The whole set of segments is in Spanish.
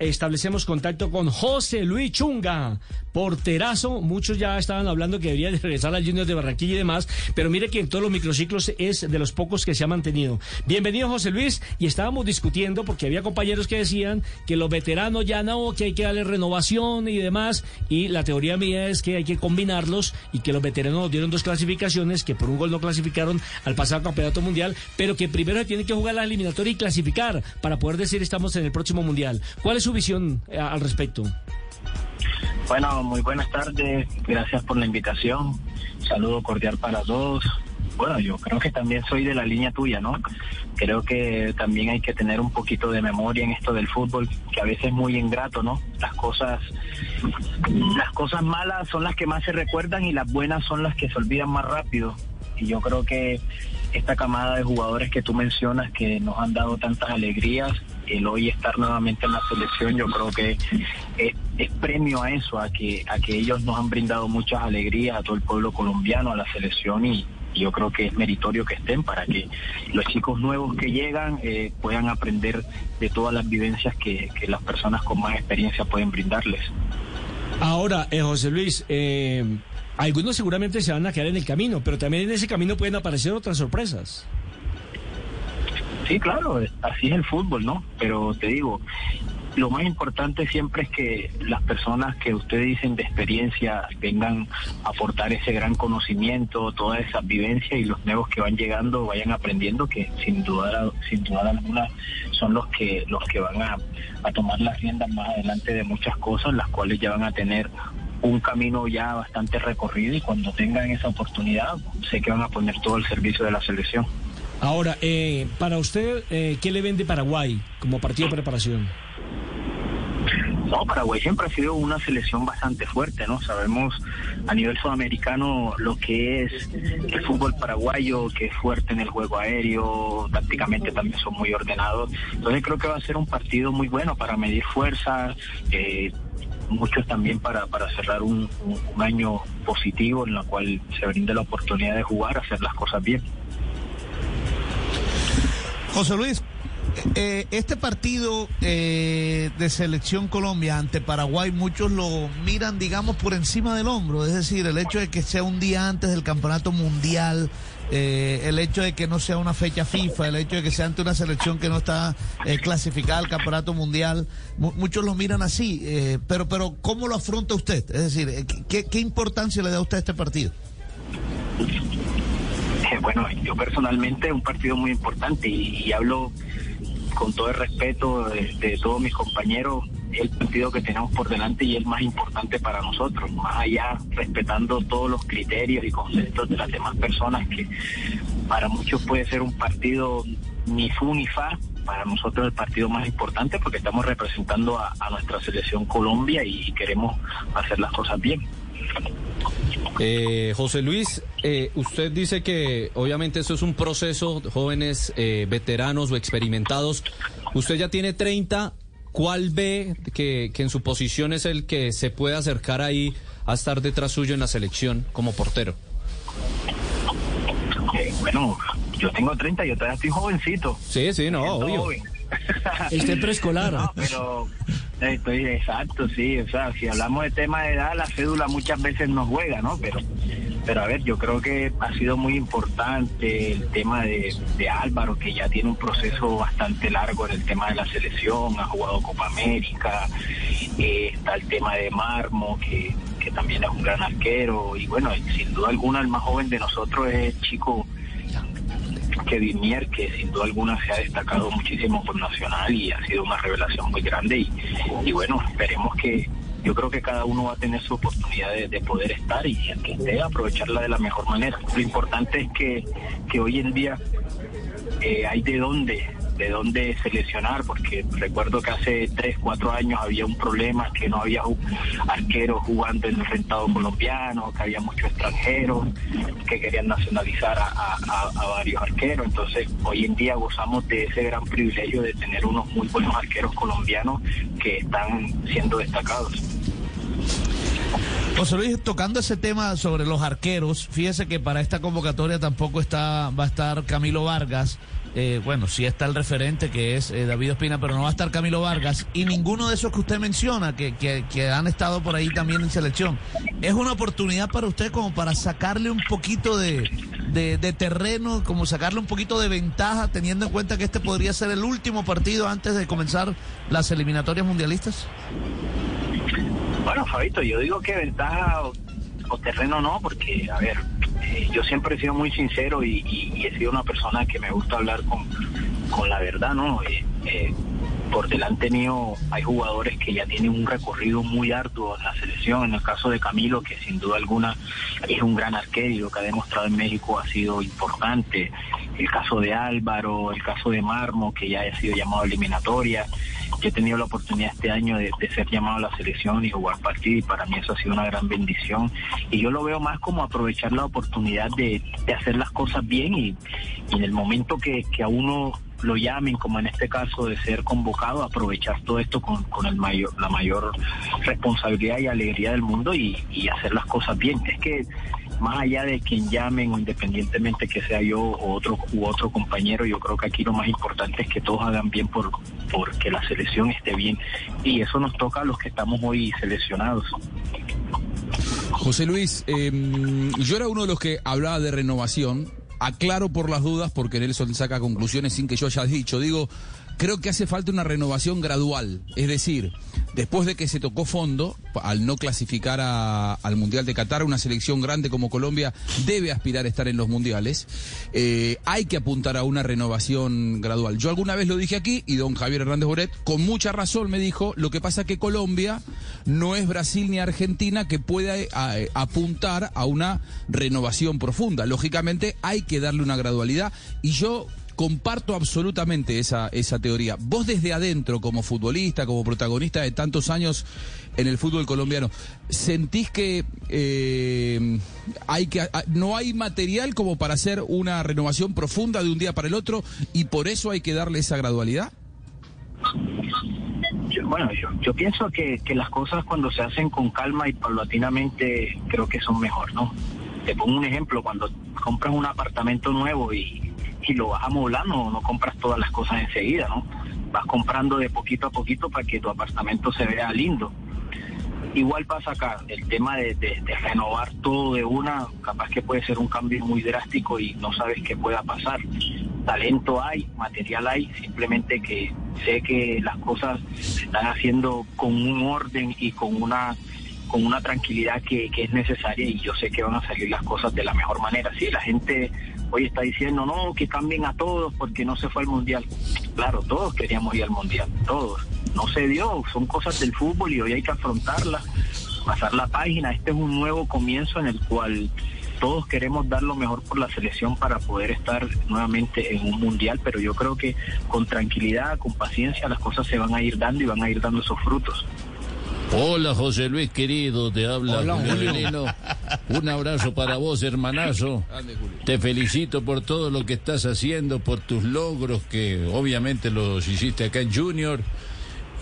Establecemos contacto con José Luis Chunga, porterazo. Muchos ya estaban hablando que debería de regresar al Junior de Barranquilla y demás, pero mire que en todos los microciclos es de los pocos que se ha mantenido. Bienvenido, José Luis. Y estábamos discutiendo porque había compañeros que decían que los veteranos ya no, que hay que darle renovación y demás. Y la teoría mía es que hay que combinarlos y que los veteranos nos dieron dos clasificaciones, que por un gol no clasificaron al pasado campeonato mundial, pero que primero tienen que jugar la eliminatoria y clasificar para poder decir estamos en el próximo mundial. ¿Cuál es su visión eh, al respecto? Bueno, muy buenas tardes. Gracias por la invitación. Saludo cordial para todos. Bueno, yo creo que también soy de la línea tuya, ¿no? Creo que también hay que tener un poquito de memoria en esto del fútbol, que a veces es muy ingrato, ¿no? Las cosas, las cosas malas son las que más se recuerdan y las buenas son las que se olvidan más rápido. Y yo creo que esta camada de jugadores que tú mencionas que nos han dado tantas alegrías, el hoy estar nuevamente en la selección, yo creo que es, premio a eso, a que, a que ellos nos han brindado muchas alegrías a todo el pueblo colombiano, a la selección y, yo creo que es meritorio que estén para que los chicos nuevos que llegan eh, puedan aprender de todas las vivencias que, que, las personas con más experiencia pueden brindarles. Ahora, eh, José Luis, eh, algunos seguramente se van a quedar en el camino, pero también en ese camino pueden aparecer otras sorpresas. Sí, claro, así es el fútbol, ¿no? Pero te digo, lo más importante siempre es que las personas que ustedes dicen de experiencia vengan a aportar ese gran conocimiento, toda esa vivencia y los nuevos que van llegando vayan aprendiendo que sin duda sin duda alguna son los que los que van a, a tomar las riendas más adelante de muchas cosas, las cuales ya van a tener un camino ya bastante recorrido y cuando tengan esa oportunidad sé que van a poner todo el servicio de la selección. Ahora, eh, para usted, eh, ¿qué le vende Paraguay como partido de preparación? No, Paraguay siempre ha sido una selección bastante fuerte, ¿no? Sabemos a nivel sudamericano lo que es el fútbol paraguayo, que es fuerte en el juego aéreo, tácticamente también son muy ordenados. Entonces creo que va a ser un partido muy bueno para medir fuerza, eh, muchos también para, cerrar un, un año positivo en la cual se brinde la oportunidad de jugar, hacer las cosas bien. José Luis, eh, este partido eh, de selección Colombia ante Paraguay, muchos lo miran, digamos, por encima del hombro. Es decir, el hecho de que sea un día antes del campeonato mundial, eh, el hecho de que no sea una fecha FIFA, el hecho de que sea ante una selección que no está clasificada al campeonato mundial, muchos lo miran así. Pero, pero, ¿cómo lo afronta usted? Es decir, ¿qué, ¿qué importancia le da usted a este partido? Bueno, yo personalmente un partido muy importante y, hablo con todo el respeto de, de, todos mis compañeros, el partido que tenemos por delante y el más importante para nosotros, más allá respetando todos los criterios y conceptos de las demás personas, que para muchos puede ser un partido ni fu ni fa, para nosotros el partido más importante porque estamos representando a, a nuestra selección Colombia y queremos hacer las cosas bien. Eh, José Luis, eh, usted dice que obviamente eso es un proceso, jóvenes, eh, veteranos o experimentados. Usted ya tiene 30. ¿Cuál ve que, que, en su posición es el que se puede acercar ahí a estar detrás suyo en la selección como portero? Eh, bueno, yo tengo 30, yo todavía estoy jovencito. Sí, sí, no, obvio. Joven. Este preescolar. No, pero estoy exacto, sí. O sea, si hablamos de tema de edad, la cédula muchas veces nos juega, ¿no? Pero, pero a ver, yo creo que ha sido muy importante el tema de, de Álvaro, que ya tiene un proceso bastante largo en el tema de la selección, ha jugado Copa América, eh, está el tema de Marmo, que, que también es un gran arquero, y bueno, sin duda alguna el más joven de nosotros es el chico Kevin Mier, que sin duda alguna se ha destacado muchísimo por Nacional y ha sido una revelación muy grande. Y, y bueno, esperemos que yo creo que cada uno va a tener su oportunidad de, de poder estar y el que esté aprovecharla de la mejor manera. Lo importante es que, que hoy en día eh, hay de dónde de dónde seleccionar, porque recuerdo que hace 3, 4 años había un problema, que no había arqueros jugando en el rentado colombiano, que había muchos extranjeros que querían nacionalizar a- a varios arqueros. Entonces, hoy en día gozamos de ese gran privilegio de tener unos muy buenos arqueros colombianos que están siendo destacados. José Luis, tocando ese tema sobre los arqueros, fíjese que para esta convocatoria tampoco está va a estar Camilo Vargas. Eh, bueno, sí está el referente que es eh, David Ospina, pero no va a estar Camilo Vargas y ninguno de esos que usted menciona, que, que, que han estado por ahí también en selección. ¿Es una oportunidad para usted como para sacarle un poquito de, de, terreno, como sacarle un poquito de ventaja, teniendo en cuenta que este podría ser el último partido antes de comenzar las eliminatorias mundialistas? Bueno, Fabito, yo digo que ventaja o terreno no, porque, a ver, yo siempre he sido muy sincero y, y- y he sido una persona que me gusta hablar con, con la verdad, ¿no? Eh, eh, por delante mío hay jugadores que ya tienen un recorrido muy arduo en la selección. En el caso de Camilo, que sin duda alguna es un gran arquero que ha demostrado en México ha sido importante. El caso de Álvaro, el caso de Marmo, que ya ha sido llamado a eliminatoria. Yo he tenido la oportunidad este año de, ser llamado a la selección y jugar partido y para mí eso ha sido una gran bendición. Y yo lo veo más como aprovechar la oportunidad de, hacer las cosas bien y, en el momento que a uno lo llamen, como en este caso de ser convocado, aprovechar todo esto con, con el mayor, la mayor responsabilidad y alegría del mundo y, y hacer las cosas bien. Es que más allá de quien llamen o independientemente que sea yo o otro u otro compañero, yo creo que aquí lo más importante es que todos hagan bien por porque la selección esté bien y eso nos toca a los que estamos hoy seleccionados. José Luis, eh, yo era uno de los que hablaba de renovación. Aclaro por las dudas porque Nelson saca conclusiones sin que yo haya dicho. Digo, creo que hace falta una renovación gradual. Es decir, después de que se tocó fondo, al no clasificar a- al Mundial de Qatar, una selección grande como Colombia debe aspirar a estar en los mundiales. Eh, hay que apuntar a una renovación gradual. Yo alguna vez lo dije aquí y don Javier Hernández Boret con mucha razón me dijo, lo que pasa que Colombia no es Brasil ni Argentina que pueda eh, eh, apuntar a una renovación profunda. Lógicamente hay que darle una gradualidad y yo comparto absolutamente esa, esa teoría. Vos desde adentro, como futbolista, como protagonista de tantos años en el fútbol colombiano, ¿sentís que eh, hay que a- no hay material como para hacer una renovación profunda de un día para el otro y por eso hay que darle esa gradualidad? Bueno, yo, yo pienso que, que las cosas cuando se hacen con calma y paulatinamente creo que son mejor, ¿no? Te pongo un ejemplo, cuando compras un apartamento nuevo y, y lo vas amoblando, no compras todas las cosas enseguida, ¿no? Vas comprando de poquito a poquito para que tu apartamento se vea lindo. Igual pasa acá, el tema de, renovar todo de una, capaz que puede ser un cambio muy drástico y no sabes qué pueda pasar. Talento hay, material hay, simplemente que sé que las cosas se están haciendo con un orden y con una con una tranquilidad que, que es necesaria y yo sé que van a salir las cosas de la mejor manera. Sí, la gente hoy está diciendo, no, que cambien a todos porque no se fue al Mundial. Claro, todos queríamos ir al Mundial, todos. No se dio, son cosas del fútbol y hoy hay que afrontarlas, pasar la página. Este es un nuevo comienzo en el cual todos queremos dar lo mejor por la selección para poder estar nuevamente en un mundial, pero yo creo que con tranquilidad, con paciencia, las cosas se van a ir dando y van a ir dando esos frutos. Hola José Luis querido, te habla Hola, Julio. Lino. Un abrazo para vos, hermanazo. Te felicito por todo lo que estás haciendo, por tus logros que obviamente los hiciste acá en Junior.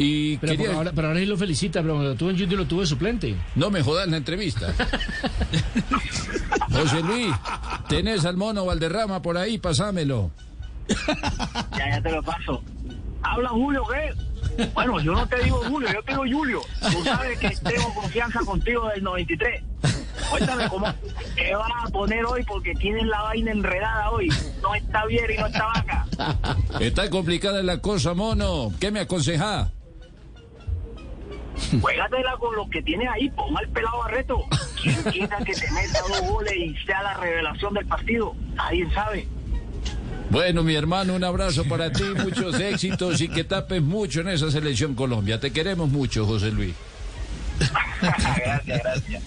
Y Pero, quería- ahora, pero ahora él lo felicita, pero lo tuvo en Junior lo tuvo de suplente. no me jodas la entrevista. José Luis, ¿tenés al mono Valderrama por ahí? Pasámelo. Ya, ya te lo paso. Habla Julio, ¿qué? Bueno, yo no te digo Julio, yo te digo Julio. Tú sabes que tengo confianza contigo del 93. Cuéntame cómo, qué vas a poner hoy porque tienes la vaina enredada hoy. No está bien y no está vaca. Está complicada la cosa, mono. ¿Qué me aconsejás? Juégatela con lo que tienes ahí, pon al pelado Barreto. ¿Quién quita que te meta dos goles y sea la revelación del partido? Nadie sabe. Bueno, mi hermano, un abrazo para ti, muchos éxitos y que tapes mucho en esa selección Colombia. Te queremos mucho, José Luis. gracias, gracias.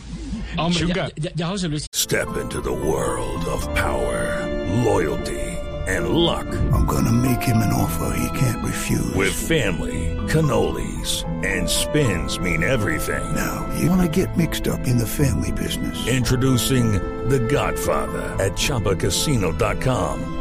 Hombre, ya, Chunga. ya- ya José Luis Step into the world of power, loyalty, and luck. I'm gonna make him an offer he can't refuse. With family, cannolis, and spins mean everything. Now, you wanna get mixed up in the family business. Introducing The Godfather at ChumbaCasino.com.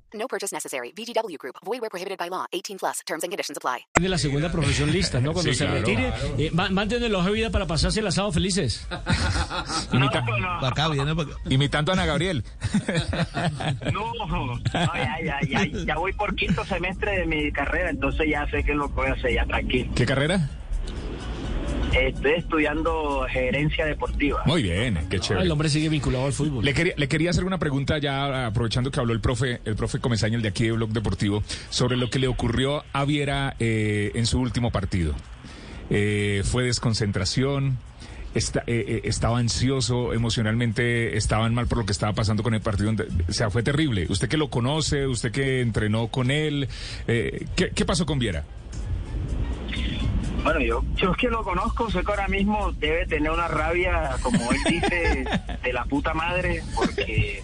No purchase necessary. VGW Group. Void where prohibited by law. 18 plus. Terms and conditions apply. Tiene la segunda profesión lista, ¿no? Cuando Sí, se claro, retire, claro. eh, mándenle el hoja de vida para pasarse el asado felices. Imita- Acá viene acá. imitando a Ana Gabriel. No, no, ya, ya, ya, ya voy por quinto semestre de mi carrera, entonces ya sé que es lo que voy a hacer, ya tranquilo. ¿Qué carrera? Estoy estudiando gerencia deportiva. Muy bien, qué Ah, chévere. el hombre sigue vinculado al fútbol. Le quería, le quería hacer una pregunta ya aprovechando que habló el profe, el profe Comesaña, el de aquí de Blog Deportivo, sobre lo que le ocurrió a Viera eh, en su último partido. Eh, fue desconcentración, esta- eh, eh, estaba ansioso, emocionalmente estaban mal por lo que estaba pasando con el partido. O sea, fue terrible. Usted que lo conoce, usted que entrenó con él, eh, ¿qué, qué pasó con Viera? Bueno, yo, yo es que lo conozco, sé que ahora mismo debe tener una rabia, como él dice, de la puta madre, porque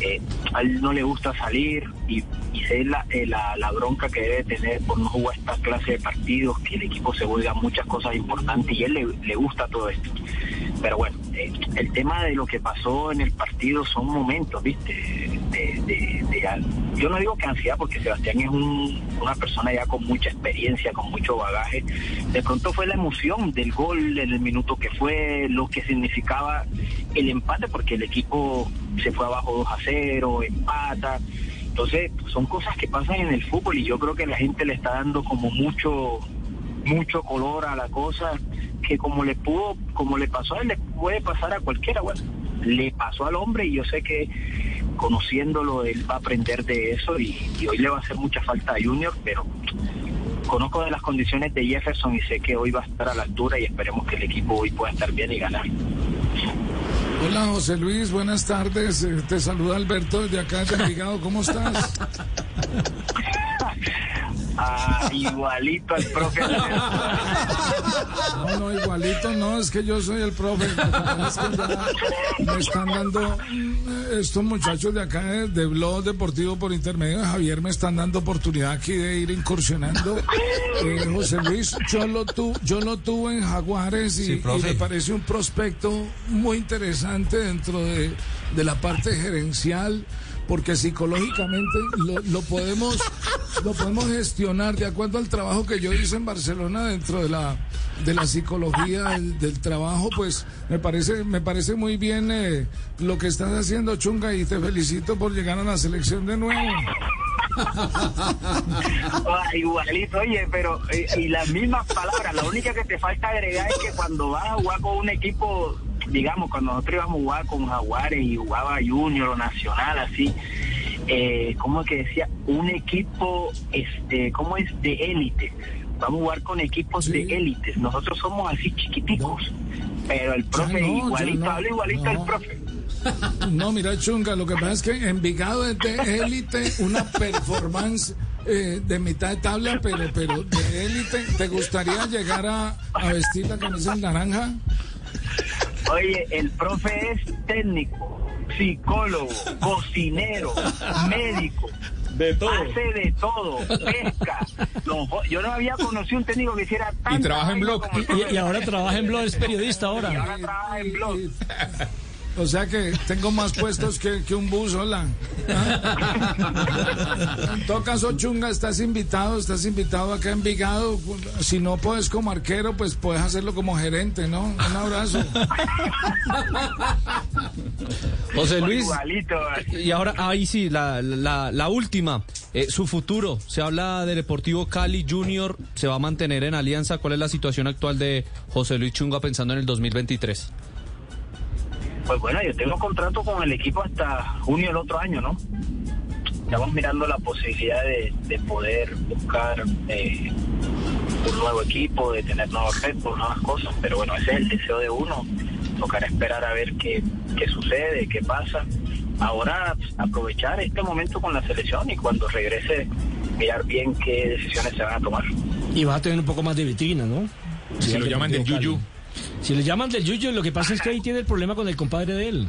eh, a él no le gusta salir y, y sé la, eh, la, la bronca que debe tener por no jugar esta clase de partidos, que el equipo se vuelva muchas cosas importantes y a él le, le gusta todo esto. Pero bueno, eh, el tema de lo que pasó en el partido son momentos, ¿viste? De, de- de yo no digo que ansiedad, porque Sebastián es un- una persona ya con mucha experiencia, con mucho bagaje. De pronto fue la emoción del gol en el minuto que fue, lo que significaba el empate, porque el equipo se fue abajo 2 a 0, empata. Entonces, son cosas que pasan en el fútbol y yo creo que la gente le está dando como mucho mucho color a la cosa que como le pudo, como le pasó a él, le puede pasar a cualquiera. Bueno, le pasó al hombre y yo sé que conociéndolo él va a aprender de eso y, y hoy le va a hacer mucha falta a Junior, pero conozco de las condiciones de Jefferson y sé que hoy va a estar a la altura y esperemos que el equipo hoy pueda estar bien y ganar. Hola José Luis, buenas tardes. Eh, Te saluda Alberto desde acá de Envigado. ¿Cómo estás? Ah, igualito al profe. No, no, igualito no, es que yo soy el profe. Es que ya me están dando estos muchachos de acá de, de Blog Deportivo por intermedio de Javier me están dando oportunidad aquí de ir incursionando. Eh, José Luis, yo lo, tu, yo lo tuve en Jaguares y, Sí, y me parece un prospecto muy interesante dentro de, de la parte gerencial porque psicológicamente lo, lo podemos lo podemos gestionar de acuerdo al trabajo que yo hice en Barcelona dentro de la de la psicología del, trabajo pues me parece me parece muy bien eh, lo que estás haciendo Chunga y te felicito por llegar a la selección de nuevo. Ah, igualito, oye, pero eh, y las mismas palabras, la única que te falta agregar es que cuando vas a jugar con un equipo, digamos, cuando nosotros íbamos a jugar con Jaguares y jugaba Junior o Nacional, así, eh, ¿cómo es que decía? Un equipo, este, ¿cómo es? De élite. Vamos a jugar con equipos de élites. Nosotros somos así chiquiticos, pero el profe no, igualito, no, habla igualito no. el profe. No, mira, Chunga, lo que pasa es que Envigado es de élite, una performance eh, de mitad de tabla, pero, pero de élite. ¿Te gustaría llegar a, a vestir la camisa en naranja? Oye, el profe es técnico, psicólogo, cocinero, médico. De todo. Hace de todo, pesca. No, yo no había conocido un técnico que hiciera tanta trabaja en blog. Y- y ahora trabaja en blog, es periodista ahora. Y ahora trabaja en blog. O sea que tengo más puestos que, que un bus, hola. ¿Ah? En todo caso, Chunga, estás invitado, estás invitado acá en Envigado. Si no puedes como arquero, pues puedes hacerlo como gerente, ¿no? Un abrazo. José Luis. Igualito. Y ahora, ahí sí, la, la, la última. Eh, su futuro. Se habla de Deportivo Cali Junior. ¿Se va a mantener en alianza? ¿Cuál es la situación actual de José Luis Chunga pensando en el 2023? Pues bueno, yo tengo contrato con el equipo hasta junio del otro año, ¿no? Estamos mirando la posibilidad de, de poder buscar eh, un nuevo equipo, de tener nuevos retos, nuevas cosas, pero bueno, ese es el deseo de uno. Tocará esperar a ver qué, qué sucede, qué pasa. Ahora aprovechar este momento con la selección y cuando regrese mirar bien qué decisiones se van a tomar. Y va a tener un poco más de vitrina, ¿no? Si lo llaman del Yuyu. Cali. Si le llaman del Yuyu, lo que pasa es que ahí tiene el problema con el compadre de él.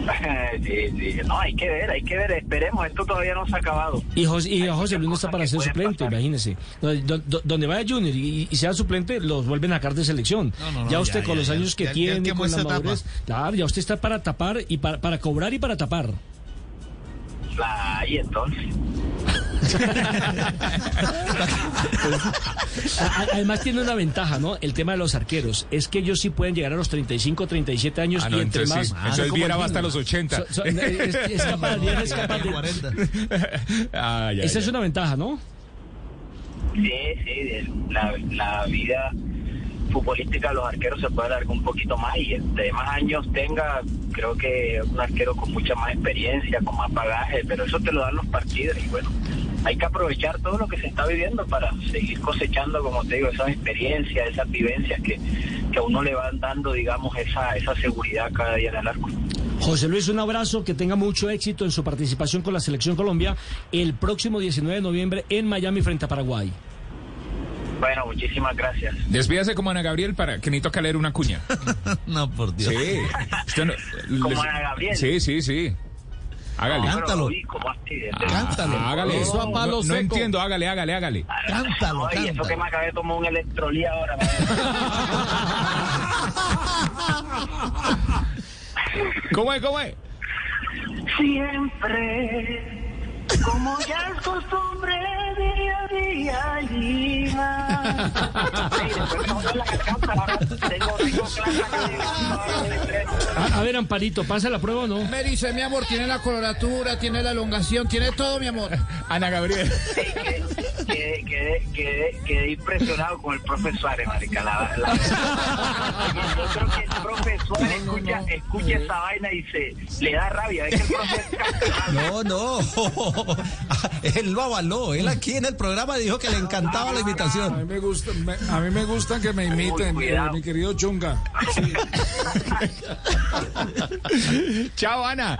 sí, sí, no, hay que ver, hay que ver, esperemos, esto todavía no se ha acabado. Y José, y José Luis no está para ser suplente, imagínese. Donde, do- donde vaya Junior y, y sea suplente, los vuelven a sacar de selección. No, no, no, ya usted ya, con ya, los ya. años que Ya- tiene, con la madurez, claro, ya usted está para tapar y para, para cobrar y para tapar. La- y entonces, Además tiene una ventaja, ¿no? El tema de los arqueros. Es que ellos sí pueden llegar a los 35, 37 años Ah, no, y entre entonces más... sí. Entonces Viera va hasta los 80. So- so- es, es capaz, Viera es capaz de- Ah, ya, Esa ya. es una ventaja, ¿no? sí, sí, la, la vida futbolística los arqueros se puede alargar un poquito más y entre más años tenga, creo que un arquero con mucha más experiencia, con más bagaje, pero eso te lo dan los partidos y bueno, hay que aprovechar todo lo que se está viviendo para seguir cosechando, como te digo, esas experiencias, esas vivencias que, que a uno le van dando, digamos, esa, esa seguridad cada día en el arco. José Luis, un abrazo, que tenga mucho éxito en su participación con la Selección Colombia el próximo 19 de noviembre en Miami frente a Paraguay. Bueno, muchísimas gracias. Despídase como Ana Gabriel para que ni toca leer una cuña. no, por Dios. Sí. Usted no- Como les- Ana Gabriel. Sí, sí, sí. Hágale. No, pero, Cántalo. uy, ¿cómo así? De- de- Cántalo. Hágale. Eso a palo no, entiendo, hágale, hágale, hágale. Cántalo, Ay, eso que me acabé de tomar un electrolí ahora. ¿Cómo es, cómo es? Siempre, como ya es costumbre, día a Lima. Ver, Amparito, ¿pasa la prueba o no? Me dice, mi amor, tiene la coloratura, tiene la elongación, tiene todo, mi amor. Ana Gabriel. Quedé, quedé, quedé, quedé impresionado con el profe Suárez, marica. La, la- yo creo que el profe Suárez escucha, escucha esa vaina y se le da rabia. Es que el profe No, no. él lo avaló. Él aquí en el programa dijo que le encantaba la A invitación. mí me gusta, me- a mí me gusta que me imiten, eh, mi querido Chunga. Chao, Ana.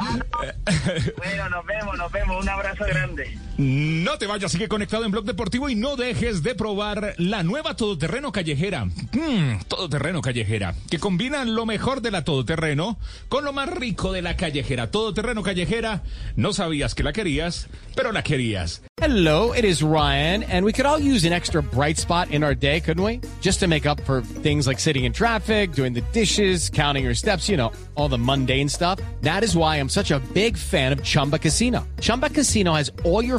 Bueno, nos vemos, nos vemos. Un abrazo grande. No te vayas, sigue conectado en Blog Deportivo y no dejes de probar la nueva todoterreno callejera. Mm, todoterreno callejera, que combina lo mejor de la todoterreno con lo más rico de la callejera. Todoterreno callejera, no sabías que la querías, pero la querías. Hello, it is Ryan, and we could all use an extra bright spot in our day, couldn't we? Just to make up for things like sitting in traffic, doing the dishes, counting your steps, you know, all the mundane stuff. That is why I'm such a big fan of Chumba Casino. Chumba Casino has all your